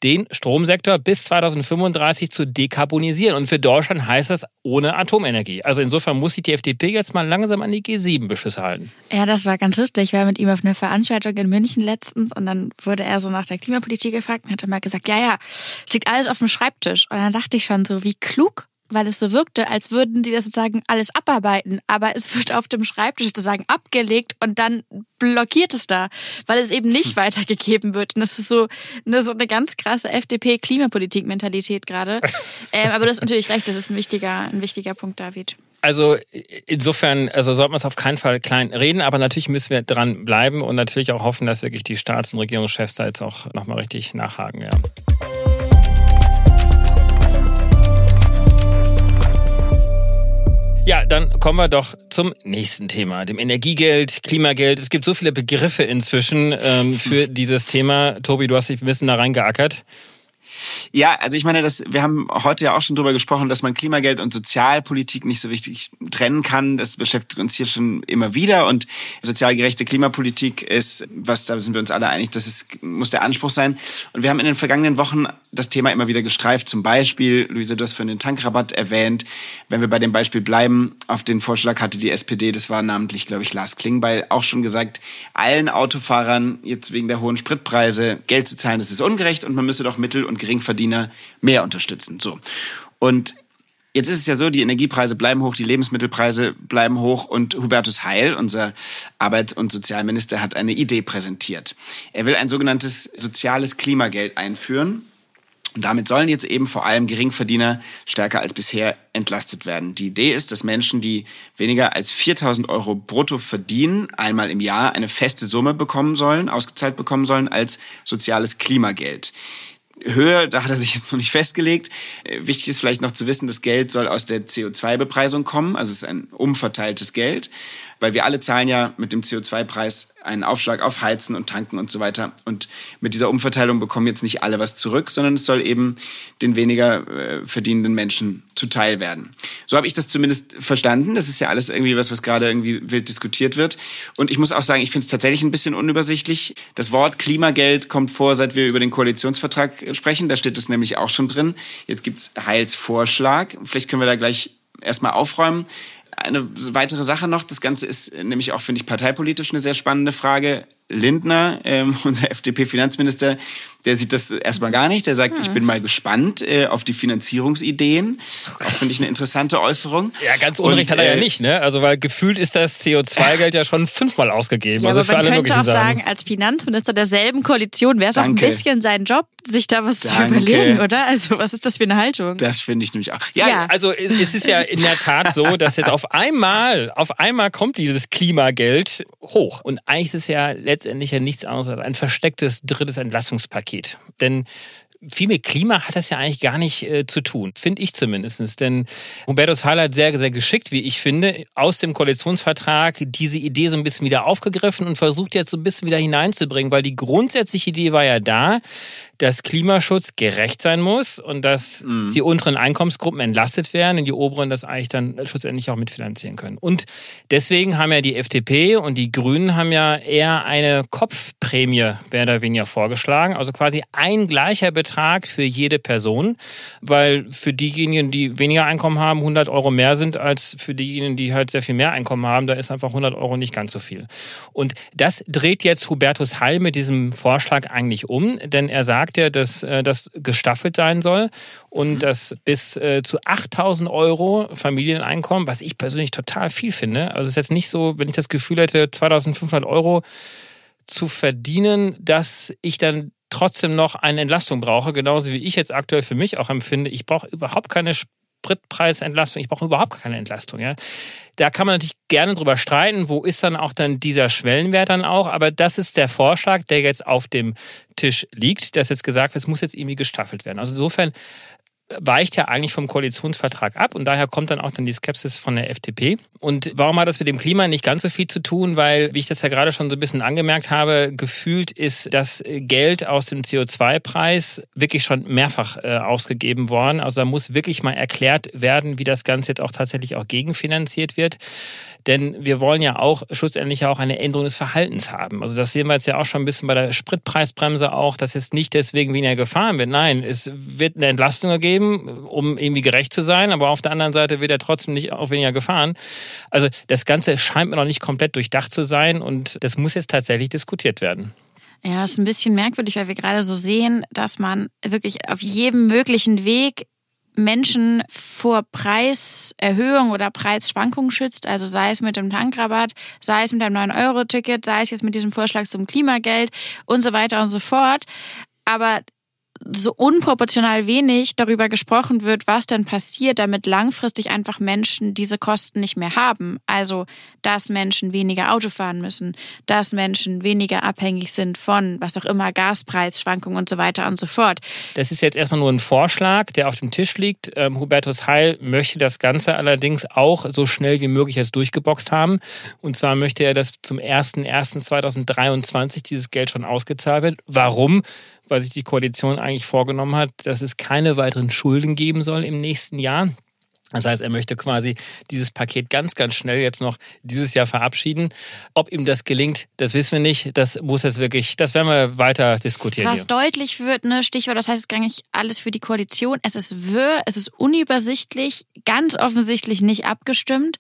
den Stromsektor bis 2035 zu dekarbonisieren. Und für Deutschland heißt das ohne Atomenergie. Also insofern muss sich die FDP jetzt mal langsam an die G7-Beschlüsse halten. Ja, das war ganz lustig. Ich war mit ihm auf einer Veranstaltung in München letztens und dann wurde er so nach der Klimapolitik gefragt und hat mal gesagt, ja, ja, es liegt alles auf dem Schreibtisch. Und dann dachte ich schon so, wie klug, weil es so wirkte, als würden sie das sozusagen alles abarbeiten. Aber es wird auf dem Schreibtisch sozusagen abgelegt und dann blockiert es da, weil es eben nicht [laughs] weitergegeben wird. Und das ist so eine, so eine ganz krasse FDP-Klimapolitik-Mentalität gerade. ähm, aber du hast natürlich recht, das ist ein wichtiger, ein wichtiger Punkt, David. Also insofern, also sollte man es auf keinen Fall klein reden, aber natürlich müssen wir dran bleiben und natürlich auch hoffen, dass wirklich die Staats- und Regierungschefs da jetzt auch nochmal richtig nachhaken. Ja. Ja, dann kommen wir doch zum nächsten Thema, dem Energiegeld, Klimageld. Es gibt so viele Begriffe inzwischen ähm, für [laughs] dieses Thema. Tobi, du hast dich ein bisschen da reingeackert. Ja, also ich meine, das, wir haben heute ja auch schon drüber gesprochen, dass man Klimageld und Sozialpolitik nicht so richtig trennen kann. Das beschäftigt uns hier schon immer wieder. Und sozial gerechte Klimapolitik ist, was da sind wir uns alle einig, das ist, muss der Anspruch sein. Und wir haben in den vergangenen Wochen das Thema immer wieder gestreift. Zum Beispiel, Luisa, du hast vorhin den Tankrabatt erwähnt. Wenn wir bei dem Beispiel bleiben, auf den Vorschlag hatte die SPD, das war namentlich, glaube ich, Lars Klingbeil, auch schon gesagt, allen Autofahrern jetzt wegen der hohen Spritpreise Geld zu zahlen, das ist ungerecht und man müsse doch Mittel- und Geringverdiener mehr unterstützen. So. Und Jetzt ist es ja so, die Energiepreise bleiben hoch, die Lebensmittelpreise bleiben hoch und Hubertus Heil, unser Arbeits- und Sozialminister, hat eine Idee präsentiert. Er will ein sogenanntes soziales Klimageld einführen. Und damit sollen jetzt eben vor allem Geringverdiener stärker als bisher entlastet werden. Die Idee ist, dass Menschen, die weniger als 4000 Euro brutto verdienen, einmal im Jahr eine feste Summe bekommen sollen, ausgezahlt bekommen sollen als soziales Klimageld. Höhe, da hat er sich jetzt noch nicht festgelegt. Äh, wichtig ist vielleicht noch zu wissen, das Geld soll aus der CO2-Bepreisung kommen, also es ist ein umverteiltes Geld weil wir alle zahlen ja mit dem CO2-Preis einen Aufschlag auf Heizen und Tanken und so weiter. Und mit dieser Umverteilung bekommen jetzt nicht alle was zurück, sondern es soll eben den weniger äh, verdienenden Menschen zuteil werden. So habe ich das zumindest verstanden. Das ist ja alles irgendwie was, was gerade irgendwie wild diskutiert wird. Und ich muss auch sagen, ich finde es tatsächlich ein bisschen unübersichtlich. Das Wort Klimageld kommt vor, seit wir über den Koalitionsvertrag sprechen. Da steht es nämlich auch schon drin. Jetzt gibt's Heilsvorschlag. Vielleicht können wir da gleich erstmal aufräumen. Eine weitere Sache noch, das Ganze ist nämlich auch, finde ich, parteipolitisch eine sehr spannende Frage. Lindner, ähm, [laughs] unser FDP-Finanzminister, der sieht das erstmal gar nicht. Der sagt, hm. ich bin mal gespannt äh, auf die Finanzierungsideen. So auch finde ich eine interessante Äußerung. Ja, ganz unrecht Und, hat er ja äh, nicht, ne? Also weil gefühlt ist das CO2-Geld ja schon fünfmal ausgegeben. Ja, also aber man könnte auch sagen, als Finanzminister derselben Koalition wäre es auch ein bisschen sein Job, sich da was Danke. zu überlegen, oder? Also was ist das für eine Haltung? Das finde ich nämlich auch. Ja, ja, also es ist ja in der Tat so, dass jetzt auf einmal, auf einmal kommt dieses Klimageld hoch. Und eigentlich ist es ja letztendlich ja nichts anderes als ein verstecktes drittes Entlassungspaket geht. Denn viel mit Klima hat das ja eigentlich gar nicht äh, zu tun, finde ich zumindest. Denn Hubertus Heil hat sehr, sehr geschickt, wie ich finde, aus dem Koalitionsvertrag diese Idee so ein bisschen wieder aufgegriffen und versucht jetzt so ein bisschen wieder hineinzubringen, weil die grundsätzliche Idee war ja da, dass Klimaschutz gerecht sein muss und dass mhm. die unteren Einkommensgruppen entlastet werden und die oberen das eigentlich dann schlussendlich auch mitfinanzieren können. Und deswegen haben ja die FDP und die Grünen haben ja eher eine Kopfprämie mehr oder weniger vorgeschlagen, also quasi ein gleicher Betrag für jede Person, weil für diejenigen, die weniger Einkommen haben, 100 Euro mehr sind als für diejenigen, die halt sehr viel mehr Einkommen haben, da ist einfach 100 Euro nicht ganz so viel. Und das dreht jetzt Hubertus Heil mit diesem Vorschlag eigentlich um, denn er sagt, sagt ja, dass äh, das gestaffelt sein soll und mhm. dass bis äh, zu 8000 Euro Familieneinkommen, was ich persönlich total viel finde. Also es ist jetzt nicht so, wenn ich das Gefühl hätte, 2500 Euro zu verdienen, dass ich dann trotzdem noch eine Entlastung brauche, genauso wie ich jetzt aktuell für mich auch empfinde. Ich brauche überhaupt keine Spritpreisentlastung. Ich brauche überhaupt keine Entlastung. Ja. Da kann man natürlich gerne drüber streiten, wo ist dann auch dann dieser Schwellenwert dann auch. Aber das ist der Vorschlag, der jetzt auf dem Tisch liegt, dass jetzt gesagt wird, es muss jetzt irgendwie gestaffelt werden. Also insofern weicht ja eigentlich vom Koalitionsvertrag ab und daher kommt dann auch dann die Skepsis von der FDP. Und warum hat das mit dem Klima nicht ganz so viel zu tun? Weil, wie ich das ja gerade schon so ein bisschen angemerkt habe, gefühlt ist das Geld aus dem CO2-Preis wirklich schon mehrfach äh, ausgegeben worden. Also da muss wirklich mal erklärt werden, wie das Ganze jetzt auch tatsächlich auch gegenfinanziert wird. Denn wir wollen ja auch schlussendlich auch eine Änderung des Verhaltens haben. Also das sehen wir jetzt ja auch schon ein bisschen bei der Spritpreisbremse auch, dass jetzt nicht deswegen weniger gefahren wird. Nein, es wird eine Entlastung ergeben, um irgendwie gerecht zu sein, aber auf der anderen Seite wird er trotzdem nicht auch weniger gefahren. Also das Ganze scheint mir noch nicht komplett durchdacht zu sein und das muss jetzt tatsächlich diskutiert werden. Ja, ist ein bisschen merkwürdig, weil wir gerade so sehen, dass man wirklich auf jedem möglichen Weg Menschen vor Preiserhöhung oder Preisschwankungen schützt, also sei es mit dem Tankrabatt, sei es mit einem 9-Euro-Ticket, sei es jetzt mit diesem Vorschlag zum Klimageld und so weiter und so fort. Aber so unproportional wenig darüber gesprochen wird, was denn passiert, damit langfristig einfach Menschen diese Kosten nicht mehr haben. Also, dass Menschen weniger Auto fahren müssen, dass Menschen weniger abhängig sind von, was auch immer, Gaspreisschwankungen und so weiter und so fort. Das ist jetzt erstmal nur ein Vorschlag, der auf dem Tisch liegt. Ähm, Hubertus Heil möchte das Ganze allerdings auch so schnell wie möglich jetzt durchgeboxt haben. Und zwar möchte er, dass zum 01.01.2023 dieses Geld schon ausgezahlt wird. Warum? Weil sich die Koalition eigentlich vorgenommen hat, dass es keine weiteren Schulden geben soll im nächsten Jahr. Das heißt, er möchte quasi dieses Paket ganz, ganz schnell jetzt noch dieses Jahr verabschieden. Ob ihm das gelingt, das wissen wir nicht. Das muss jetzt wirklich, das werden wir weiter diskutieren. Was hier. deutlich wird, ne, Stichwort, das heißt, es ist gar nicht alles für die Koalition. Es ist wirr, es ist unübersichtlich, ganz offensichtlich nicht abgestimmt.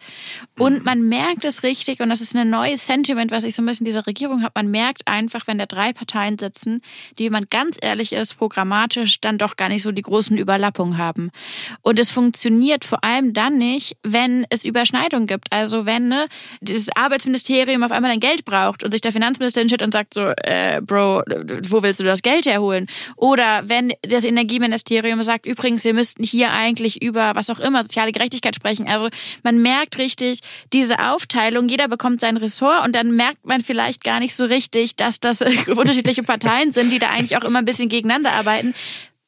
Und man merkt es richtig, und das ist ein neues Sentiment, was ich so ein bisschen dieser Regierung habe. Man merkt einfach, wenn da drei Parteien sitzen, die, wenn man ganz ehrlich ist, programmatisch dann doch gar nicht so die großen Überlappungen haben. Und es funktioniert vor vor allem dann nicht, wenn es Überschneidungen gibt. Also wenn ne, das Arbeitsministerium auf einmal ein Geld braucht und sich der Finanzminister hinstellt und sagt so, äh, Bro, wo willst du das Geld herholen? Oder wenn das Energieministerium sagt, übrigens, wir müssten hier eigentlich über was auch immer, soziale Gerechtigkeit sprechen. Also man merkt richtig diese Aufteilung, jeder bekommt sein Ressort und dann merkt man vielleicht gar nicht so richtig, dass das [laughs] unterschiedliche Parteien sind, die da eigentlich auch immer ein bisschen gegeneinander arbeiten.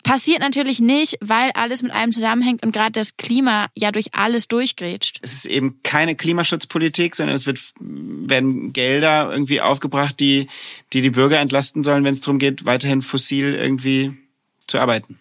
Passiert natürlich nicht, weil alles mit allem zusammenhängt und gerade das Klima ja durch alles durchgrätscht. Es ist eben keine Klimaschutzpolitik, sondern es wird, werden Gelder irgendwie aufgebracht, die die, die Bürger entlasten sollen, wenn es darum geht, weiterhin fossil irgendwie zu arbeiten.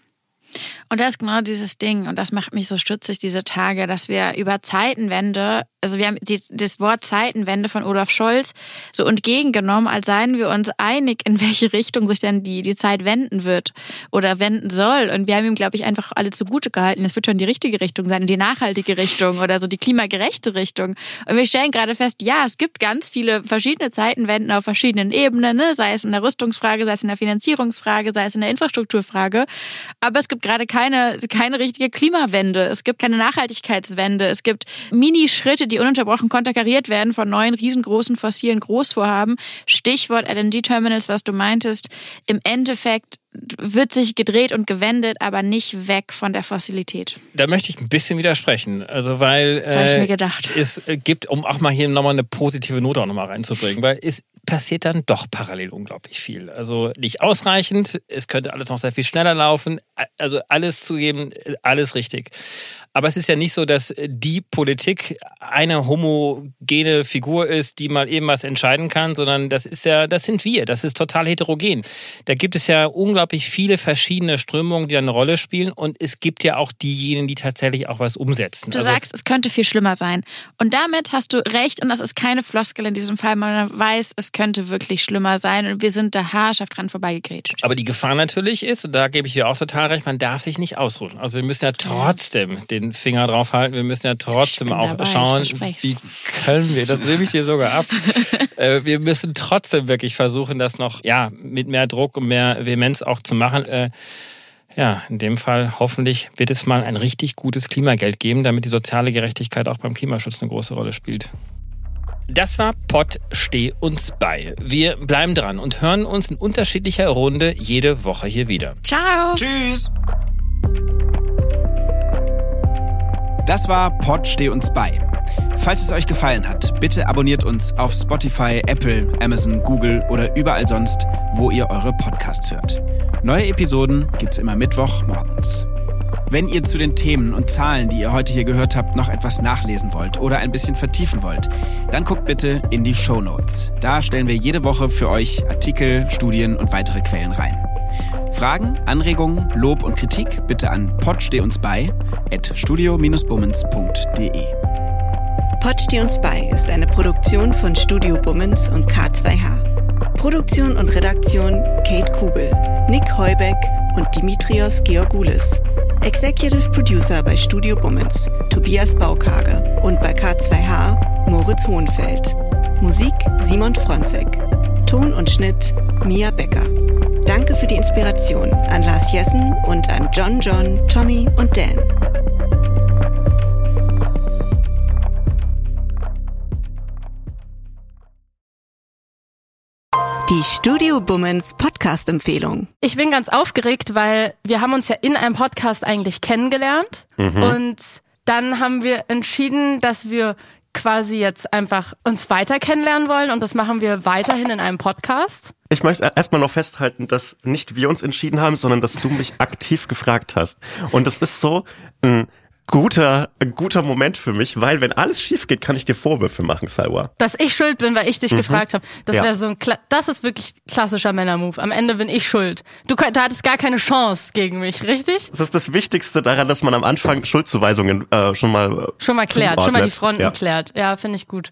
Und das ist genau dieses Ding, und das macht mich so stutzig diese Tage, dass wir über Zeitenwende, also wir haben das Wort Zeitenwende von Olaf Scholz so entgegengenommen, als seien wir uns einig, in welche Richtung sich denn die, die Zeit wenden wird oder wenden soll. Und wir haben ihm, glaube ich, einfach alle zugute gehalten, es wird schon die richtige Richtung sein, die nachhaltige Richtung oder so die klimagerechte Richtung. Und wir stellen gerade fest, ja, es gibt ganz viele verschiedene Zeitenwenden auf verschiedenen Ebenen, ne? sei es in der Rüstungsfrage, sei es in der Finanzierungsfrage, sei es in der Infrastrukturfrage. Aber es gibt gerade keine, keine richtige Klimawende. Es gibt keine Nachhaltigkeitswende. Es gibt Minischritte, die ununterbrochen konterkariert werden von neuen riesengroßen fossilen Großvorhaben. Stichwort LNG-Terminals, was du meintest. Im Endeffekt wird sich gedreht und gewendet, aber nicht weg von der Fossilität. Da möchte ich ein bisschen widersprechen. Also weil äh, ich mir gedacht. es gibt, um auch mal hier nochmal eine positive Note auch nochmal reinzubringen, weil es passiert dann doch parallel unglaublich viel. Also nicht ausreichend, es könnte alles noch sehr viel schneller laufen. Also alles zugeben, alles richtig. Aber es ist ja nicht so, dass die Politik eine homogene Figur ist, die mal eben was entscheiden kann, sondern das ist ja, das sind wir. Das ist total heterogen. Da gibt es ja unglaublich viele verschiedene Strömungen, die eine Rolle spielen. Und es gibt ja auch diejenigen, die tatsächlich auch was umsetzen. Du also, sagst, es könnte viel schlimmer sein. Und damit hast du recht. Und das ist keine Floskel in diesem Fall. Man weiß, es könnte wirklich schlimmer sein. Und wir sind da haarscharf dran vorbeigegrätscht. Aber die Gefahr natürlich ist, und da gebe ich dir auch total recht, man darf sich nicht ausruhen. Also wir müssen ja trotzdem den den Finger drauf halten. Wir müssen ja trotzdem auch dabei, schauen, wie können wir, das nehme ich dir sogar ab. [laughs] äh, wir müssen trotzdem wirklich versuchen, das noch ja, mit mehr Druck und mehr Vehemenz auch zu machen. Äh, ja, in dem Fall hoffentlich wird es mal ein richtig gutes Klimageld geben, damit die soziale Gerechtigkeit auch beim Klimaschutz eine große Rolle spielt. Das war Pott Steh uns bei. Wir bleiben dran und hören uns in unterschiedlicher Runde jede Woche hier wieder. Ciao. Tschüss. Das war Pod Steh uns bei. Falls es euch gefallen hat, bitte abonniert uns auf Spotify, Apple, Amazon, Google oder überall sonst, wo ihr eure Podcasts hört. Neue Episoden gibt's immer Mittwoch morgens. Wenn ihr zu den Themen und Zahlen, die ihr heute hier gehört habt, noch etwas nachlesen wollt oder ein bisschen vertiefen wollt, dann guckt bitte in die Show Notes. Da stellen wir jede Woche für euch Artikel, Studien und weitere Quellen rein. Fragen, Anregungen, Lob und Kritik bitte an potsteh uns bei at studio-bummens.de. Pod steh uns bei ist eine Produktion von Studio Bummens und K2H. Produktion und Redaktion Kate Kubel, Nick Heubeck und Dimitrios Georgoulis. Executive Producer bei Studio Bummens, Tobias Baukage und bei K2H Moritz Hohenfeld. Musik Simon Fronzek. Ton und Schnitt Mia Becker. Danke für die Inspiration an Lars Jessen und an John John, Tommy und Dan. Die Studio Bummens Podcast-Empfehlung. Ich bin ganz aufgeregt, weil wir haben uns ja in einem Podcast eigentlich kennengelernt mhm. und dann haben wir entschieden, dass wir quasi jetzt einfach uns weiter kennenlernen wollen und das machen wir weiterhin in einem Podcast. Ich möchte erstmal noch festhalten, dass nicht wir uns entschieden haben, sondern dass du mich aktiv gefragt hast. Und das ist so ein guter, ein guter Moment für mich, weil wenn alles schief geht, kann ich dir Vorwürfe machen, Salwa. Dass ich schuld bin, weil ich dich mhm. gefragt habe. Das ja. wäre so ein, das ist wirklich klassischer Männermove. Am Ende bin ich schuld. Du, du hattest gar keine Chance gegen mich, richtig? Das ist das Wichtigste daran, dass man am Anfang Schuldzuweisungen äh, schon mal schon mal klärt, zuordnet. schon mal die Fronten ja. klärt. Ja, finde ich gut.